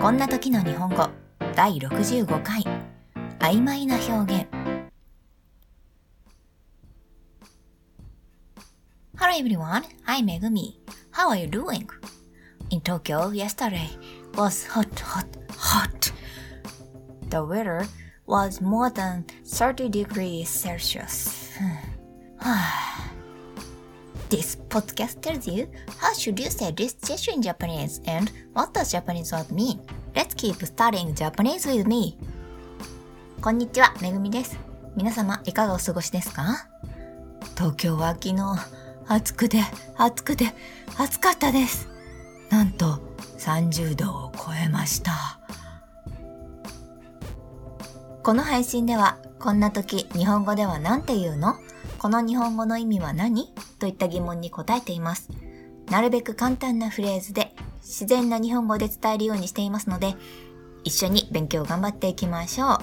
こんな時の日本語第65回曖昧な表現 Hello everyone, I'm Megumi. How are you doing? In Tokyo yesterday was hot, hot, hot. The weather was more than 30 degrees Celsius. This podcast tells you how should you say this gesture in Japanese and what does Japanese word mean. Let's keep studying Japanese with me. こんにちは、めぐみです。皆様、いかがお過ごしですか東京は昨日、暑くて、暑くて、暑かったです。なんと、30度を超えました。この配信では、こんな時、日本語では何て言うのこの日本語の意味は何？といった疑問に答えています。なるべく簡単なフレーズで自然な日本語で伝えるようにしていますので、一緒に勉強頑張っていきましょう。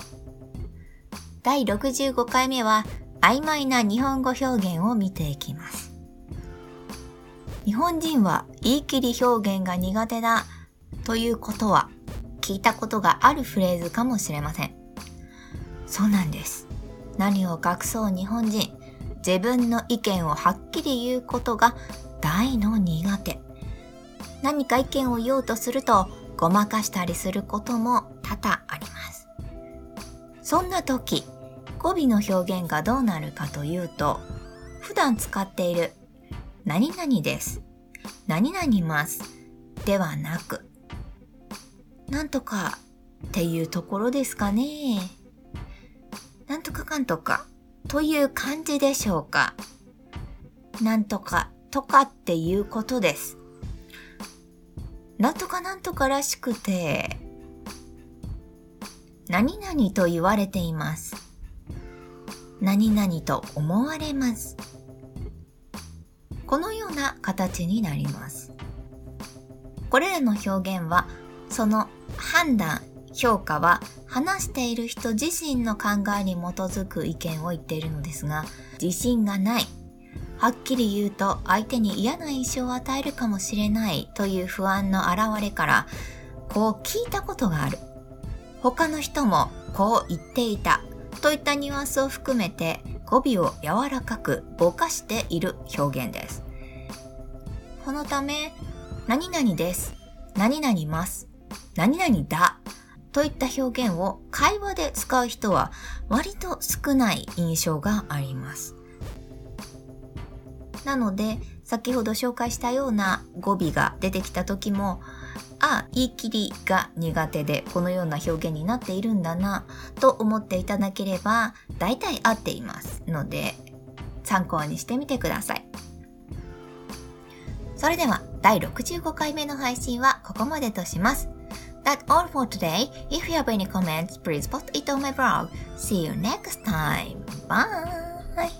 第65回目は曖昧な日本語表現を見ていきます。日本人は言い切り表現が苦手だということは聞いたことがあるフレーズかもしれません。そうなんです。何を隠そう日本人。自分の意見をはっきり言うことが大の苦手。何か意見を言おうとするとごまかしたりすることも多々あります。そんな時、語尾の表現がどうなるかというと、普段使っている何々です。何々ます。ではなく、なんとかっていうところですかね。なんとかかんとかという感じでしょうか。なんとかとかっていうことです。なんとかなんとからしくて、何々と言われています。何々と思われます。このような形になります。これらの表現は、その判断、評価は話している人自身の考えに基づく意見を言っているのですが、自信がない。はっきり言うと相手に嫌な印象を与えるかもしれないという不安の表れから、こう聞いたことがある。他の人もこう言っていた。といったニュアンスを含めて語尾を柔らかくぼかしている表現です。このため、何々です。何々ます。何々だ。といった表現を会話で使う人は割と少ない印象があります。なので、先ほど紹介したような語尾が出てきた時も、あ、言い切りが苦手でこのような表現になっているんだなと思っていただければ大体合っていますので参考にしてみてください。それでは第65回目の配信はここまでとします。That's all for today. If you have any comments, please post it on my blog. See you next time. Bye!